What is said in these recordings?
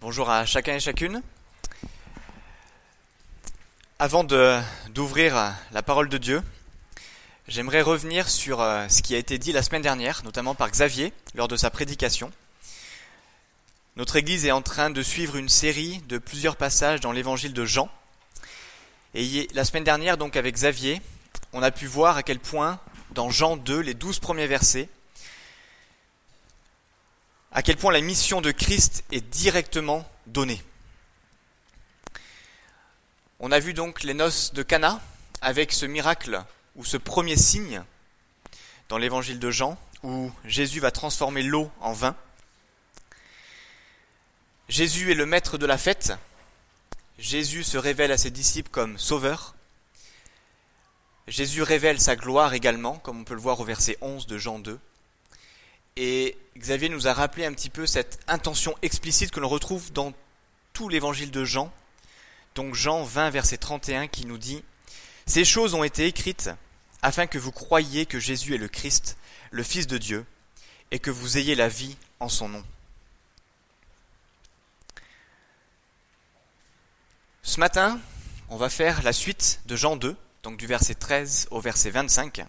Bonjour à chacun et chacune. Avant d'ouvrir euh, la parole de Dieu, j'aimerais revenir sur euh, ce qui a été dit la semaine dernière, notamment par Xavier lors de sa prédication. Notre Église est en train de suivre une série de plusieurs passages dans l'évangile de Jean. Et la semaine dernière, donc avec Xavier, on a pu voir à quel point, dans Jean 2, les douze premiers versets, à quel point la mission de Christ est directement donnée. On a vu donc les noces de Cana avec ce miracle ou ce premier signe dans l'évangile de Jean où Jésus va transformer l'eau en vin. Jésus est le maître de la fête. Jésus se révèle à ses disciples comme sauveur. Jésus révèle sa gloire également, comme on peut le voir au verset 11 de Jean 2. Et Xavier nous a rappelé un petit peu cette intention explicite que l'on retrouve dans tout l'évangile de Jean. Donc Jean 20, verset 31, qui nous dit Ces choses ont été écrites afin que vous croyiez que Jésus est le Christ, le Fils de Dieu, et que vous ayez la vie en son nom. Ce matin, on va faire la suite de Jean 2, donc du verset 13 au verset 25.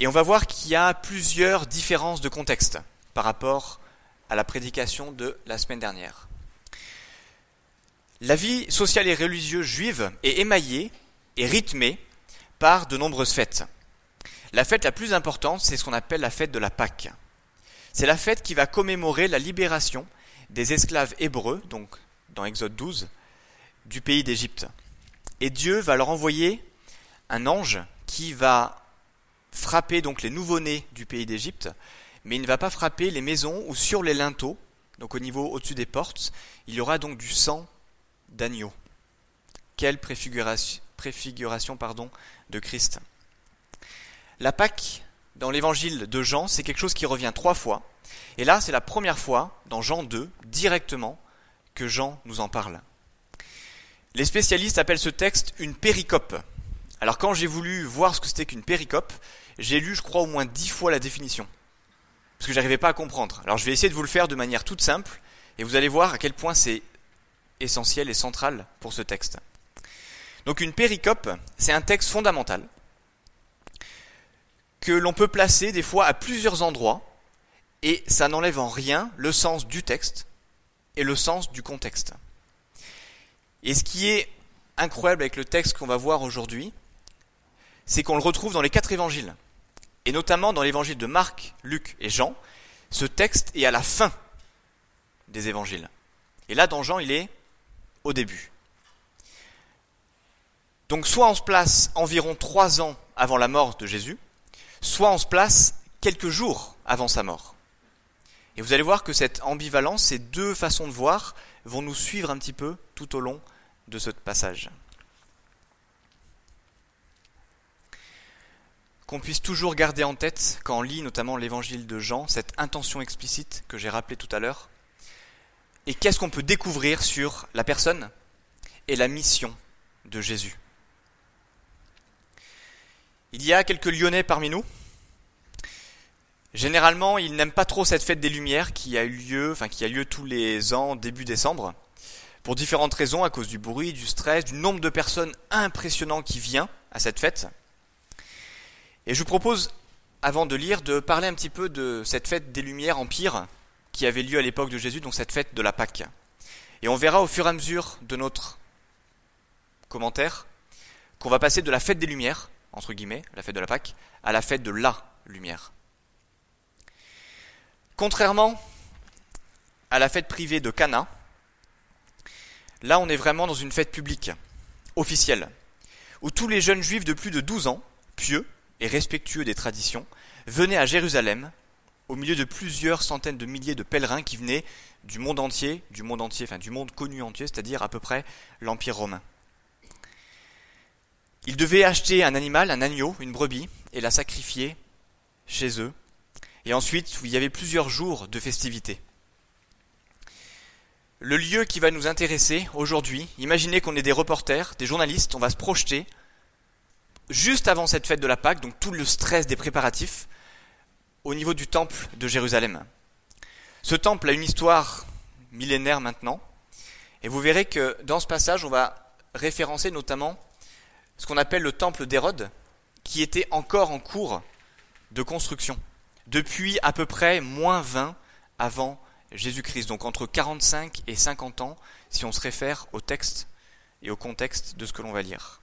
Et on va voir qu'il y a plusieurs différences de contexte par rapport à la prédication de la semaine dernière. La vie sociale et religieuse juive est émaillée et rythmée par de nombreuses fêtes. La fête la plus importante, c'est ce qu'on appelle la fête de la Pâque. C'est la fête qui va commémorer la libération des esclaves hébreux, donc dans Exode 12, du pays d'Égypte. Et Dieu va leur envoyer un ange qui va frapper donc les nouveau-nés du pays d'Égypte, mais il ne va pas frapper les maisons ou sur les linteaux, donc au niveau au-dessus des portes, il y aura donc du sang d'agneau. Quelle préfiguration, de Christ. La Pâque, dans l'évangile de Jean, c'est quelque chose qui revient trois fois, et là c'est la première fois, dans Jean 2, directement, que Jean nous en parle. Les spécialistes appellent ce texte une péricope. Alors quand j'ai voulu voir ce que c'était qu'une péricope, j'ai lu, je crois, au moins dix fois la définition. Parce que j'arrivais pas à comprendre. Alors je vais essayer de vous le faire de manière toute simple, et vous allez voir à quel point c'est essentiel et central pour ce texte. Donc une péricope, c'est un texte fondamental que l'on peut placer des fois à plusieurs endroits, et ça n'enlève en rien le sens du texte et le sens du contexte. Et ce qui est incroyable avec le texte qu'on va voir aujourd'hui, c'est qu'on le retrouve dans les quatre évangiles. Et notamment dans l'évangile de Marc, Luc et Jean, ce texte est à la fin des évangiles. Et là, dans Jean, il est au début. Donc soit on se place environ trois ans avant la mort de Jésus, soit on se place quelques jours avant sa mort. Et vous allez voir que cette ambivalence, ces deux façons de voir, vont nous suivre un petit peu tout au long de ce passage. Qu'on puisse toujours garder en tête, quand on lit notamment l'évangile de Jean, cette intention explicite que j'ai rappelée tout à l'heure. Et qu'est-ce qu'on peut découvrir sur la personne et la mission de Jésus? Il y a quelques Lyonnais parmi nous. Généralement, ils n'aiment pas trop cette fête des Lumières qui a eu lieu, enfin qui a lieu tous les ans début décembre pour différentes raisons, à cause du bruit, du stress, du nombre de personnes impressionnant qui vient à cette fête. Et je vous propose, avant de lire, de parler un petit peu de cette fête des Lumières Empire qui avait lieu à l'époque de Jésus, donc cette fête de la Pâque. Et on verra au fur et à mesure de notre commentaire qu'on va passer de la fête des Lumières, entre guillemets, la fête de la Pâque, à la fête de la lumière. Contrairement à la fête privée de Cana, Là, on est vraiment dans une fête publique, officielle, où tous les jeunes juifs de plus de 12 ans, pieux et respectueux des traditions, venaient à Jérusalem, au milieu de plusieurs centaines de milliers de pèlerins qui venaient du monde entier, du monde entier, enfin du monde connu entier, c'est-à-dire à peu près l'Empire romain. Ils devaient acheter un animal, un agneau, une brebis, et la sacrifier chez eux. Et ensuite, il y avait plusieurs jours de festivités. Le lieu qui va nous intéresser aujourd'hui, imaginez qu'on est des reporters, des journalistes, on va se projeter juste avant cette fête de la Pâque, donc tout le stress des préparatifs, au niveau du temple de Jérusalem. Ce temple a une histoire millénaires maintenant. Et vous verrez que dans ce passage, on va référencer notamment ce qu'on appelle le temple d'Hérode, qui était encore en cours de construction, depuis à peu près moins 20 avant Jésus-Christ, donc entre 45 et 50 ans, si on se réfère au texte et au contexte de ce que l'on va lire.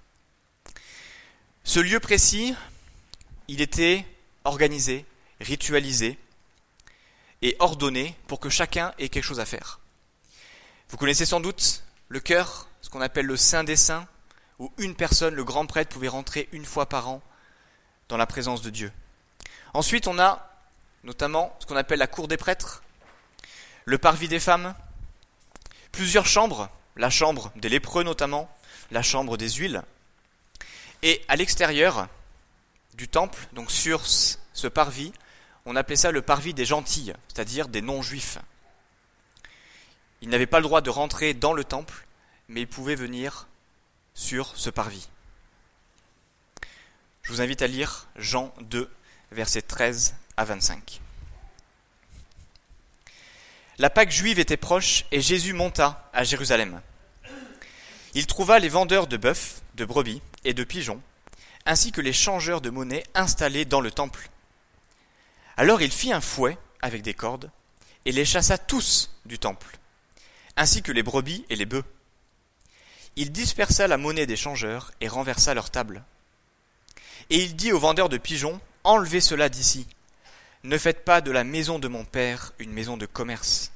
Ce lieu précis, il était organisé, ritualisé et ordonné pour que chacun ait quelque chose à faire. Vous connaissez sans doute le cœur, ce qu'on appelle le Saint des Saints, où une personne, le grand prêtre, pouvait rentrer une fois par an dans la présence de Dieu. Ensuite, on a notamment ce qu'on appelle la cour des prêtres, le parvis des femmes, plusieurs chambres, la chambre des lépreux notamment, la chambre des huiles, et à l'extérieur du temple, donc sur ce parvis, on appelait ça le parvis des gentils, c'est-à-dire des non-juifs. Ils n'avaient pas le droit de rentrer dans le temple, mais ils pouvaient venir sur ce parvis. Je vous invite à lire Jean 2, versets 13 à 25. La Pâque juive était proche et Jésus monta à Jérusalem. Il trouva les vendeurs de bœufs, de brebis et de pigeons, ainsi que les changeurs de monnaie installés dans le temple. Alors il fit un fouet avec des cordes et les chassa tous du temple, ainsi que les brebis et les bœufs. Il dispersa la monnaie des changeurs et renversa leurs tables. Et il dit aux vendeurs de pigeons, Enlevez cela d'ici. Ne faites pas de la maison de mon Père une maison de commerce.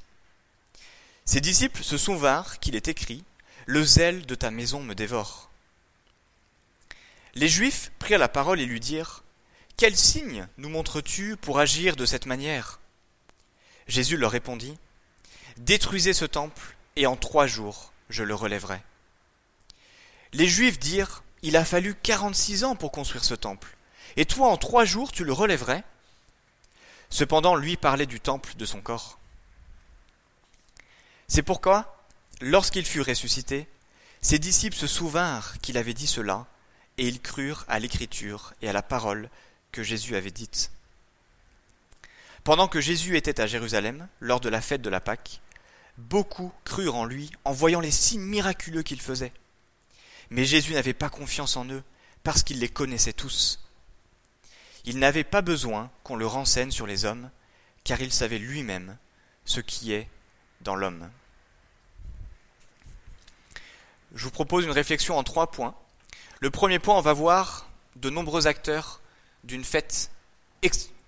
Ses disciples se souvinrent qu'il est écrit, Le zèle de ta maison me dévore. Les Juifs prirent la parole et lui dirent, Quel signe nous montres-tu pour agir de cette manière? Jésus leur répondit, Détruisez ce temple, et en trois jours je le relèverai. Les Juifs dirent, Il a fallu quarante-six ans pour construire ce temple, et toi en trois jours tu le relèverais Cependant lui parlait du temple de son corps. C'est pourquoi, lorsqu'il fut ressuscité, ses disciples se souvinrent qu'il avait dit cela, et ils crurent à l'écriture et à la parole que Jésus avait dite. Pendant que Jésus était à Jérusalem, lors de la fête de la Pâque, beaucoup crurent en lui en voyant les signes miraculeux qu'il faisait. Mais Jésus n'avait pas confiance en eux, parce qu'il les connaissait tous. Il n'avait pas besoin qu'on le renseigne sur les hommes, car il savait lui-même ce qui est dans l'homme. Je vous propose une réflexion en trois points. Le premier point, on va voir de nombreux acteurs d'une fête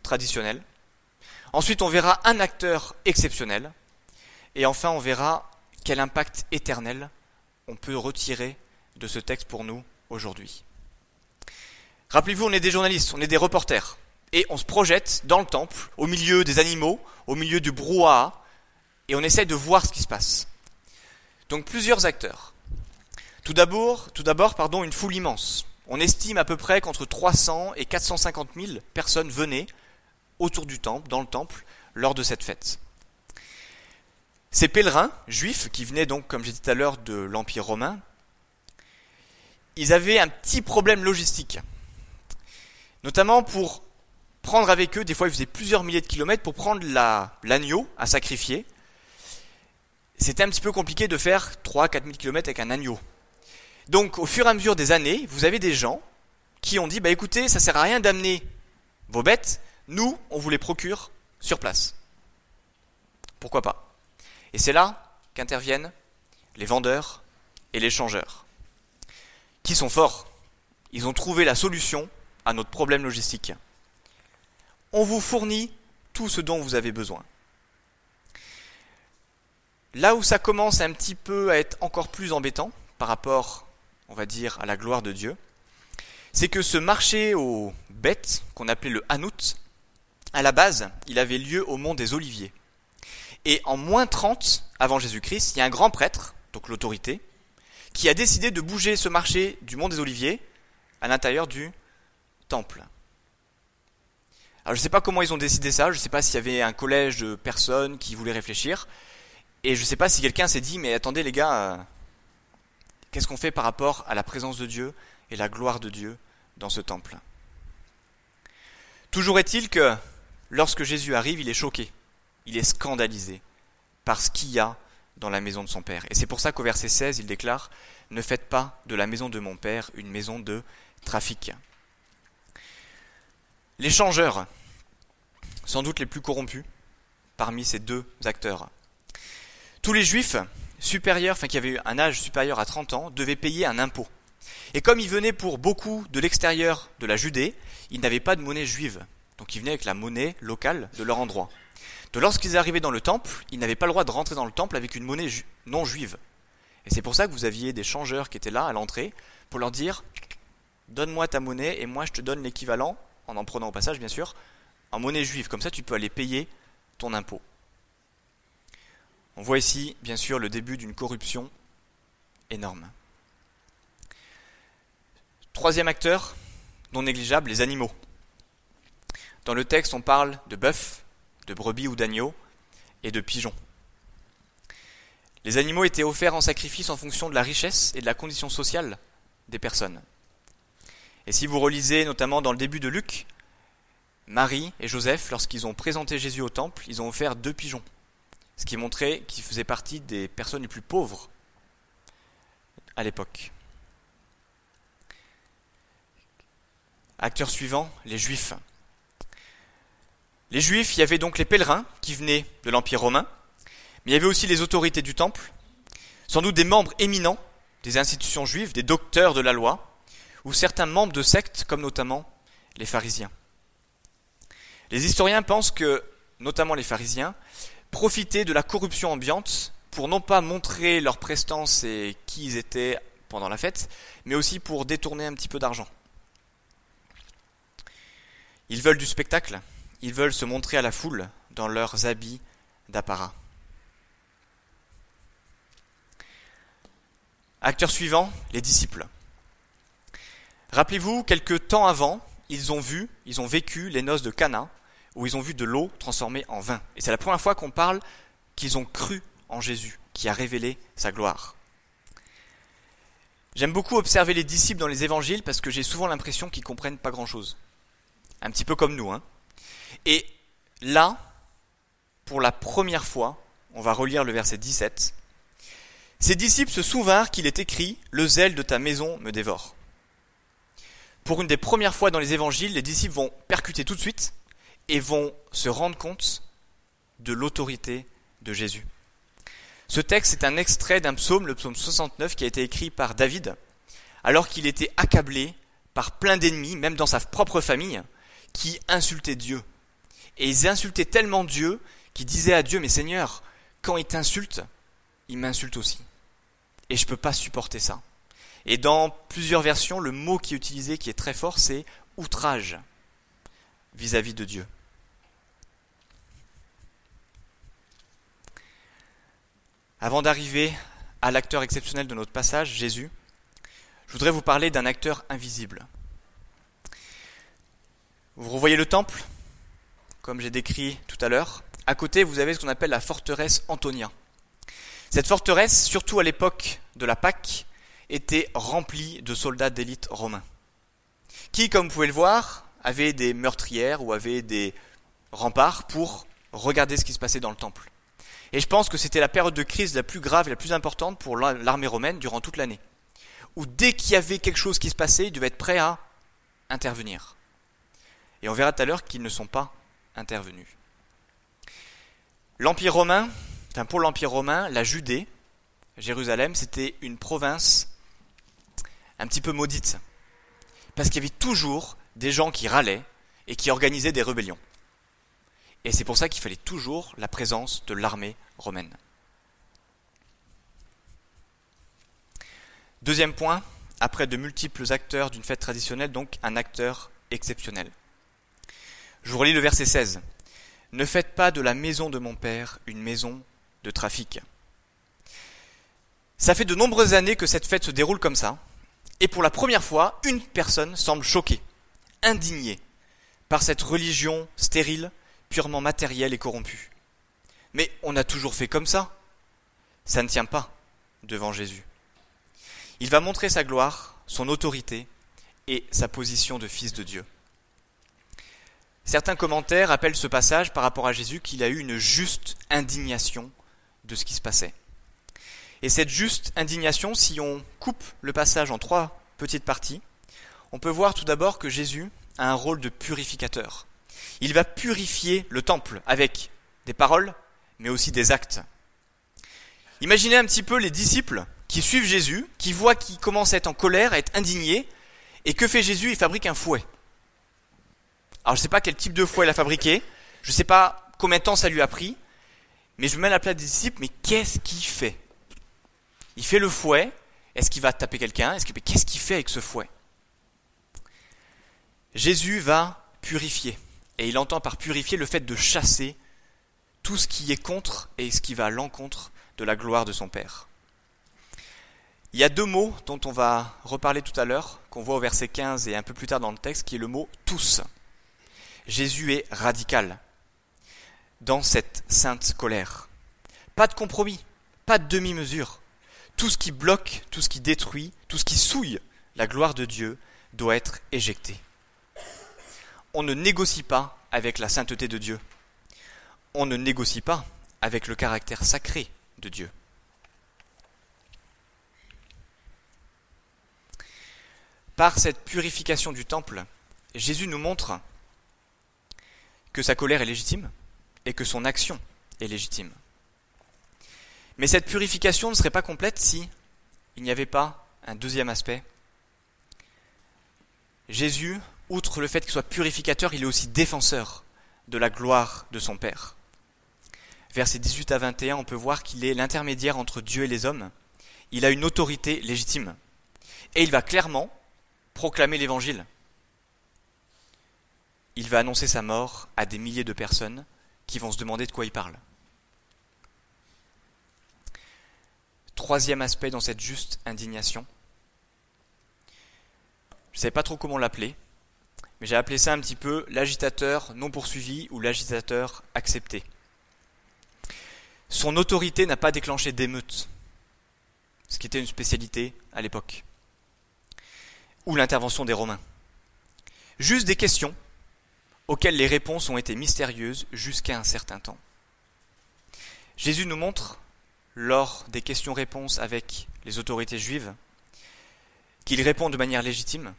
traditionnelle. Ensuite, on verra un acteur exceptionnel. Et enfin, on verra quel impact éternel on peut retirer de ce texte pour nous aujourd'hui. Rappelez-vous, on est des journalistes, on est des reporters. Et on se projette dans le temple, au milieu des animaux, au milieu du brouhaha, et on essaie de voir ce qui se passe. Donc plusieurs acteurs. Tout d'abord, pardon, une foule immense. On estime à peu près qu'entre 300 et 450 000 personnes venaient autour du temple, dans le temple, lors de cette fête. Ces pèlerins juifs, qui venaient donc, comme j'ai dit tout à l'heure, de l'Empire romain, ils avaient un petit problème logistique. Notamment pour prendre avec eux, des fois ils faisaient plusieurs milliers de kilomètres pour prendre l'agneau à sacrifier. C'était un petit peu compliqué de faire 3-4 000 kilomètres avec un agneau. Donc, au fur et à mesure des années, vous avez des gens qui ont dit, bah écoutez, ça sert à rien d'amener vos bêtes, nous, on vous les procure sur place. Pourquoi pas? Et c'est là qu'interviennent les vendeurs et les changeurs, qui sont forts. Ils ont trouvé la solution à notre problème logistique. On vous fournit tout ce dont vous avez besoin. Là où ça commence un petit peu à être encore plus embêtant par rapport on va dire, à la gloire de Dieu, c'est que ce marché aux bêtes, qu'on appelait le Hanout, à la base, il avait lieu au mont des Oliviers. Et en moins 30 avant Jésus-Christ, il y a un grand prêtre, donc l'autorité, qui a décidé de bouger ce marché du mont des Oliviers à l'intérieur du temple. Alors je ne sais pas comment ils ont décidé ça, je ne sais pas s'il y avait un collège de personnes qui voulaient réfléchir, et je ne sais pas si quelqu'un s'est dit, mais attendez les gars, euh, Qu'est-ce qu'on fait par rapport à la présence de Dieu et la gloire de Dieu dans ce temple? Toujours est-il que lorsque Jésus arrive, il est choqué, il est scandalisé par ce qu'il y a dans la maison de son Père. Et c'est pour ça qu'au verset 16, il déclare, Ne faites pas de la maison de mon Père une maison de trafic. Les changeurs, sans doute les plus corrompus parmi ces deux acteurs. Tous les juifs supérieurs, enfin qui avaient un âge supérieur à 30 ans, devaient payer un impôt. Et comme ils venaient pour beaucoup de l'extérieur de la Judée, ils n'avaient pas de monnaie juive. Donc ils venaient avec la monnaie locale de leur endroit. Donc lorsqu'ils arrivaient dans le temple, ils n'avaient pas le droit de rentrer dans le temple avec une monnaie non juive. Et c'est pour ça que vous aviez des changeurs qui étaient là à l'entrée pour leur dire Donne-moi ta monnaie et moi je te donne l'équivalent, en en prenant au passage bien sûr, en monnaie juive. Comme ça tu peux aller payer ton impôt. On voit ici bien sûr le début d'une corruption énorme. Troisième acteur, non négligeable, les animaux. Dans le texte, on parle de bœuf, de brebis ou d'agneaux et de pigeons. Les animaux étaient offerts en sacrifice en fonction de la richesse et de la condition sociale des personnes. Et si vous relisez notamment dans le début de Luc, Marie et Joseph, lorsqu'ils ont présenté Jésus au temple, ils ont offert deux pigeons, ce qui montrait qu'ils faisaient partie des personnes les plus pauvres à l'époque. Acteur suivant, les Juifs. Les Juifs, il y avait donc les pèlerins qui venaient de l'Empire romain, mais il y avait aussi les autorités du temple, sans doute des membres éminents des institutions juives, des docteurs de la loi, ou certains membres de sectes, comme notamment les pharisiens. Les historiens pensent que, notamment les pharisiens, profitaient de la corruption ambiante pour non pas montrer leur prestance et qui ils étaient pendant la fête, mais aussi pour détourner un petit peu d'argent. Ils veulent du spectacle, ils veulent se montrer à la foule dans leurs habits d'apparat. Acteur suivant, les disciples. Rappelez-vous, quelques temps avant, ils ont vu, ils ont vécu les noces de Cana, où ils ont vu de l'eau transformée en vin. Et c'est la première fois qu'on parle qu'ils ont cru en Jésus, qui a révélé sa gloire. J'aime beaucoup observer les disciples dans les évangiles parce que j'ai souvent l'impression qu'ils comprennent pas grand-chose. Un petit peu comme nous, hein. Et là, pour la première fois, on va relire le verset 17. Ses disciples se souvinrent qu'il est écrit Le zèle de ta maison me dévore. Pour une des premières fois dans les évangiles, les disciples vont percuter tout de suite et vont se rendre compte de l'autorité de Jésus. Ce texte est un extrait d'un psaume, le psaume 69, qui a été écrit par David, alors qu'il était accablé par plein d'ennemis, même dans sa propre famille, qui insultaient Dieu, et ils insultaient tellement Dieu qu'ils disaient à Dieu, mais Seigneur, quand il t'insulte, il m'insulte aussi. Et je ne peux pas supporter ça. Et dans plusieurs versions, le mot qui est utilisé, qui est très fort, c'est outrage vis-à-vis de Dieu. Avant d'arriver à l'acteur exceptionnel de notre passage, Jésus, je voudrais vous parler d'un acteur invisible. Vous revoyez le temple comme j'ai décrit tout à l'heure. À côté, vous avez ce qu'on appelle la forteresse Antonia. Cette forteresse, surtout à l'époque de la Pâque, était remplie de soldats d'élite romains, qui, comme vous pouvez le voir, avaient des meurtrières ou avaient des remparts pour regarder ce qui se passait dans le temple. Et je pense que c'était la période de crise la plus grave et la plus importante pour l'armée romaine durant toute l'année, où dès qu'il y avait quelque chose qui se passait, ils devaient être prêts à intervenir. Et on verra tout à l'heure qu'ils ne sont pas intervenu. L'Empire romain, pour l'Empire romain, la Judée, Jérusalem, c'était une province un petit peu maudite. Parce qu'il y avait toujours des gens qui râlaient et qui organisaient des rébellions. Et c'est pour ça qu'il fallait toujours la présence de l'armée romaine. Deuxième point, après de multiples acteurs d'une fête traditionnelle, donc un acteur exceptionnel. Je vous relis le verset 16. Ne faites pas de la maison de mon Père une maison de trafic. Ça fait de nombreuses années que cette fête se déroule comme ça, et pour la première fois, une personne semble choquée, indignée par cette religion stérile, purement matérielle et corrompue. Mais on a toujours fait comme ça. Ça ne tient pas devant Jésus. Il va montrer sa gloire, son autorité et sa position de fils de Dieu. Certains commentaires appellent ce passage par rapport à Jésus qu'il a eu une juste indignation de ce qui se passait. Et cette juste indignation, si on coupe le passage en trois petites parties, on peut voir tout d'abord que Jésus a un rôle de purificateur. Il va purifier le temple avec des paroles, mais aussi des actes. Imaginez un petit peu les disciples qui suivent Jésus, qui voient qu'il commence à être en colère, à être indigné, et que fait Jésus? Il fabrique un fouet. Alors je ne sais pas quel type de fouet il a fabriqué, je ne sais pas combien de temps ça lui a pris, mais je me mets à la place des disciples, mais qu'est-ce qu'il fait? Il fait le fouet. Est-ce qu'il va taper quelqu'un? Qu'est-ce qu'il fait avec ce fouet? Jésus va purifier. Et il entend par purifier le fait de chasser tout ce qui est contre et ce qui va à l'encontre de la gloire de son Père. Il y a deux mots dont on va reparler tout à l'heure, qu'on voit au verset 15 et un peu plus tard dans le texte, qui est le mot tous. Jésus est radical dans cette sainte colère. Pas de compromis, pas de demi-mesure tout ce qui bloque, tout ce qui détruit, tout ce qui souille la gloire de Dieu doit être éjecté. On ne négocie pas avec la sainteté de Dieu. On ne négocie pas avec le caractère sacré de Dieu. Par cette purification du temple, Jésus nous montre que sa colère est légitime et que son action est légitime. Mais cette purification ne serait pas complète si il n'y avait pas un deuxième aspect. Jésus, outre le fait qu'il soit purificateur, il est aussi défenseur de la gloire de son Père. Versets 18 à 21, on peut voir qu'il est l'intermédiaire entre Dieu et les hommes. Il a une autorité légitime. Et il va clairement proclamer l'Évangile. Il va annoncer sa mort à des milliers de personnes qui vont se demander de quoi il parle. Troisième aspect dans cette juste indignation. Je ne savais pas trop comment l'appeler, mais j'ai appelé ça un petit peu l'agitateur non poursuivi ou l'agitateur accepté. Son autorité n'a pas déclenché d'émeute, ce qui était une spécialité à l'époque, ou l'intervention des Romains. Juste des questions auxquelles les réponses ont été mystérieuses jusqu'à un certain temps. Jésus nous montre lors des questions-réponses avec les autorités juives, qu'il répond de manière légitime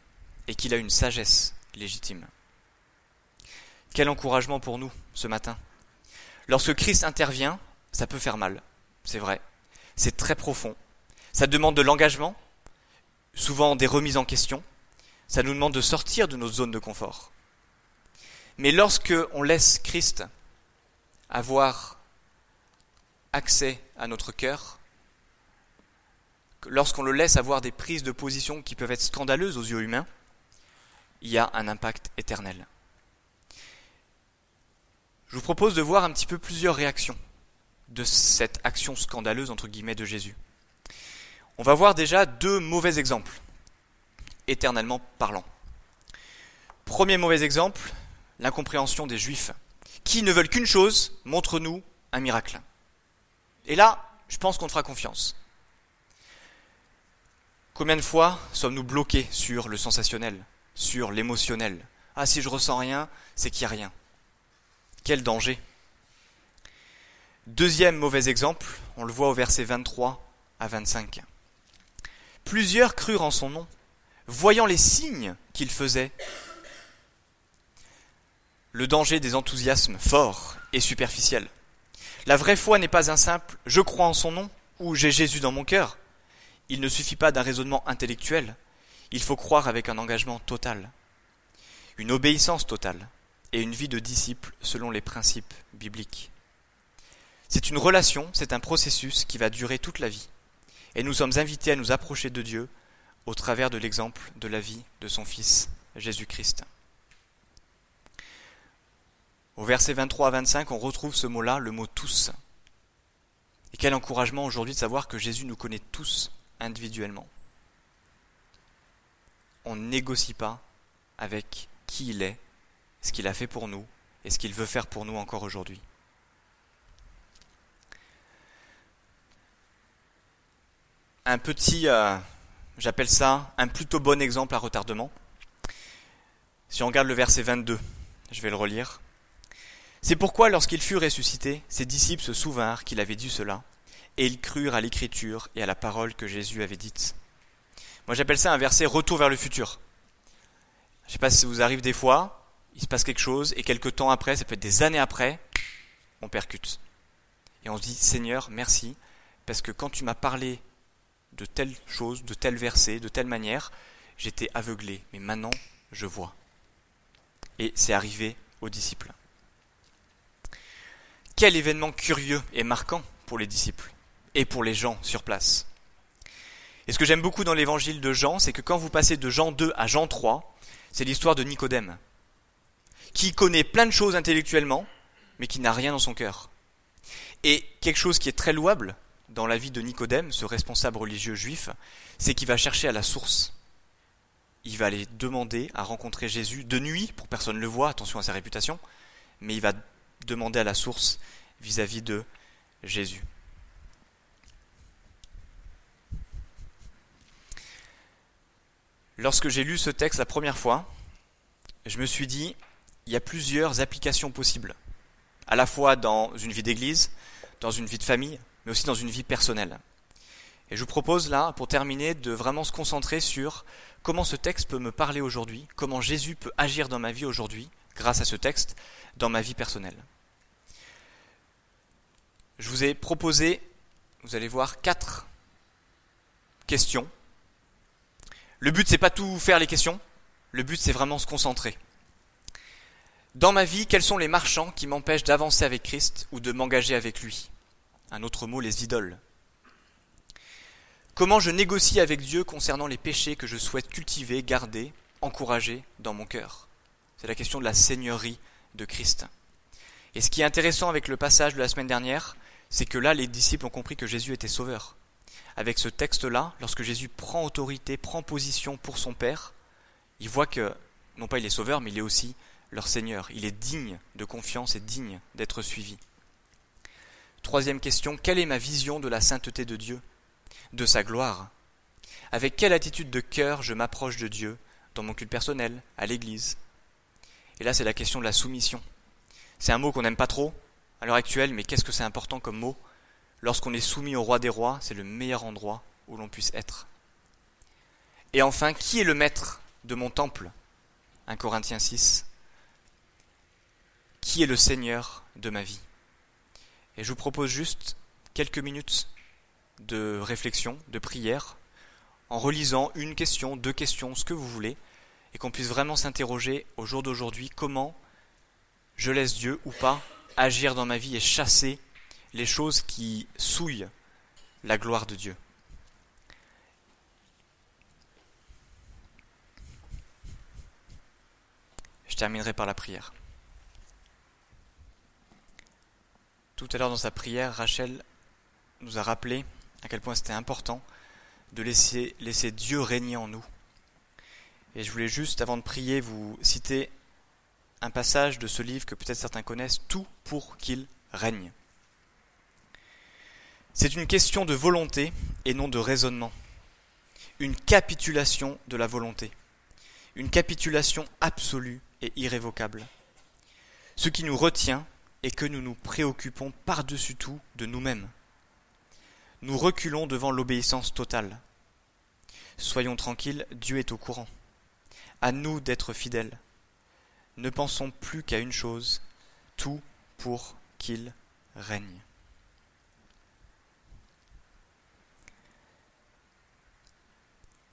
et qu'il a une sagesse légitime. Quel encouragement pour nous ce matin. Lorsque Christ intervient, ça peut faire mal, c'est vrai. C'est très profond. Ça demande de l'engagement, souvent des remises en question. Ça nous demande de sortir de nos zones de confort. Mais lorsque on laisse Christ avoir accès à notre cœur, lorsqu'on le laisse avoir des prises de position qui peuvent être scandaleuses aux yeux humains, il y a un impact éternel. Je vous propose de voir un petit peu plusieurs réactions de cette action scandaleuse entre guillemets de Jésus. On va voir déjà deux mauvais exemples, éternellement parlant. Premier mauvais exemple, l'incompréhension des Juifs, qui ne veulent qu'une chose, montre-nous un miracle. Et là, je pense qu'on te fera confiance. Combien de fois sommes-nous bloqués sur le sensationnel, sur l'émotionnel Ah, si je ressens rien, c'est qu'il n'y a rien. Quel danger Deuxième mauvais exemple, on le voit au verset 23 à 25. Plusieurs crurent en son nom, voyant les signes qu'il faisait. Le danger des enthousiasmes forts et superficiels. La vraie foi n'est pas un simple je crois en son nom ou j'ai Jésus dans mon cœur. Il ne suffit pas d'un raisonnement intellectuel, il faut croire avec un engagement total, une obéissance totale et une vie de disciple selon les principes bibliques. C'est une relation, c'est un processus qui va durer toute la vie. Et nous sommes invités à nous approcher de Dieu au travers de l'exemple de la vie de son Fils Jésus-Christ. Au verset 23 à 25, on retrouve ce mot-là, le mot tous. Et quel encouragement aujourd'hui de savoir que Jésus nous connaît tous individuellement. On négocie pas avec qui il est, ce qu'il a fait pour nous et ce qu'il veut faire pour nous encore aujourd'hui. Un petit, euh, j'appelle ça un plutôt bon exemple à retardement. Si on regarde le verset 22, je vais le relire. C'est pourquoi, lorsqu'il fut ressuscité, ses disciples se souvinrent qu'il avait dit cela, et ils crurent à l'écriture et à la parole que Jésus avait dite. Moi j'appelle ça un verset retour vers le futur. Je ne sais pas si ça vous arrive des fois, il se passe quelque chose et quelques temps après, ça peut être des années après, on percute. Et on se dit Seigneur, merci, parce que quand tu m'as parlé de telle chose, de tel verset, de telle manière, j'étais aveuglé, mais maintenant je vois. Et c'est arrivé aux disciples. Quel événement curieux et marquant pour les disciples et pour les gens sur place. Et ce que j'aime beaucoup dans l'évangile de Jean, c'est que quand vous passez de Jean 2 à Jean 3, c'est l'histoire de Nicodème, qui connaît plein de choses intellectuellement, mais qui n'a rien dans son cœur. Et quelque chose qui est très louable dans la vie de Nicodème, ce responsable religieux juif, c'est qu'il va chercher à la source. Il va aller demander à rencontrer Jésus de nuit, pour personne ne le voit, attention à sa réputation, mais il va demander à la source vis-à-vis de Jésus. Lorsque j'ai lu ce texte la première fois, je me suis dit, il y a plusieurs applications possibles, à la fois dans une vie d'église, dans une vie de famille, mais aussi dans une vie personnelle. Et je vous propose là, pour terminer, de vraiment se concentrer sur comment ce texte peut me parler aujourd'hui, comment Jésus peut agir dans ma vie aujourd'hui, grâce à ce texte, dans ma vie personnelle. Je vous ai proposé, vous allez voir, quatre questions. Le but, c'est pas tout faire les questions. Le but, c'est vraiment se concentrer. Dans ma vie, quels sont les marchands qui m'empêchent d'avancer avec Christ ou de m'engager avec lui? Un autre mot, les idoles. Comment je négocie avec Dieu concernant les péchés que je souhaite cultiver, garder, encourager dans mon cœur? C'est la question de la seigneurie de Christ. Et ce qui est intéressant avec le passage de la semaine dernière, c'est que là, les disciples ont compris que Jésus était sauveur. Avec ce texte-là, lorsque Jésus prend autorité, prend position pour son Père, il voit que, non pas il est sauveur, mais il est aussi leur Seigneur. Il est digne de confiance et digne d'être suivi. Troisième question, quelle est ma vision de la sainteté de Dieu, de sa gloire? Avec quelle attitude de cœur je m'approche de Dieu dans mon culte personnel, à l'Église? Et là, c'est la question de la soumission. C'est un mot qu'on n'aime pas trop à l'heure actuelle, mais qu'est-ce que c'est important comme mot? Lorsqu'on est soumis au roi des rois, c'est le meilleur endroit où l'on puisse être. Et enfin, qui est le maître de mon temple? 1 Corinthiens 6. Qui est le Seigneur de ma vie? Et je vous propose juste quelques minutes de réflexion, de prière, en relisant une question, deux questions, ce que vous voulez, et qu'on puisse vraiment s'interroger au jour d'aujourd'hui comment je laisse Dieu ou pas agir dans ma vie et chasser les choses qui souillent la gloire de Dieu. Je terminerai par la prière. Tout à l'heure dans sa prière, Rachel nous a rappelé à quel point c'était important de laisser, Dieu régner en nous. Et je voulais juste, avant de prier, vous citer un passage de ce livre que peut-être certains connaissent, Tout pour qu'il règne. C'est une question de volonté et non de raisonnement. Une capitulation de la volonté. Une capitulation absolue et irrévocable. Ce qui nous retient est que nous nous préoccupons par-dessus tout de nous-mêmes. Nous reculons devant l'obéissance totale. Soyons tranquilles, Dieu est au courant. À nous d'être fidèles. Ne pensons plus qu'à une chose, tout pour qu'il règne.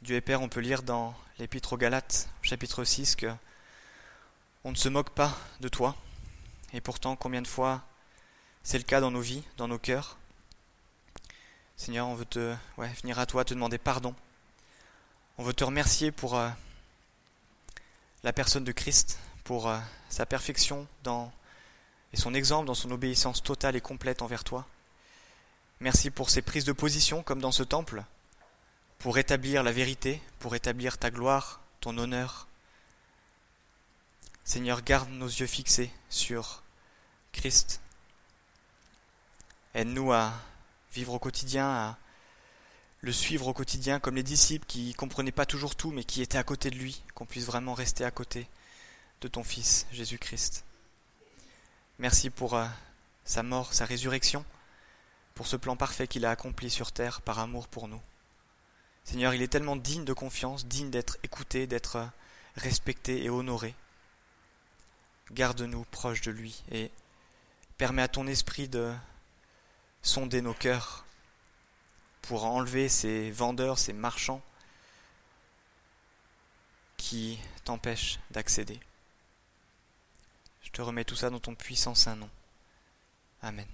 Dieu et Père, on peut lire dans l'Épître aux Galates, chapitre 6, que on ne se moque pas de toi. Et pourtant, combien de fois c'est le cas dans nos vies, dans nos cœurs Seigneur, on veut te venir à toi, te demander pardon. On veut te remercier pour euh, la personne de Christ, pour euh, sa perfection dans, et son exemple dans son obéissance totale et complète envers toi. Merci pour ses prises de position, comme dans ce temple, pour établir la vérité, pour établir ta gloire, ton honneur. Seigneur, garde nos yeux fixés sur Christ. Aide-nous à vivre au quotidien, à le suivre au quotidien comme les disciples qui ne comprenaient pas toujours tout, mais qui étaient à côté de lui, qu'on puisse vraiment rester à côté de ton Fils, Jésus-Christ. Merci pour euh, sa mort, sa résurrection. pour ce plan parfait qu'il a accompli sur terre par amour pour nous. Seigneur, il est tellement digne de confiance, digne d'être écouté, d'être respecté et honoré. Garde-nous proches de lui et permets à ton esprit de sonder nos cœurs pour enlever ces vendeurs, ces marchands qui t'empêchent d'accéder. Je te remets tout ça dans ton puissant saint nom. Amen.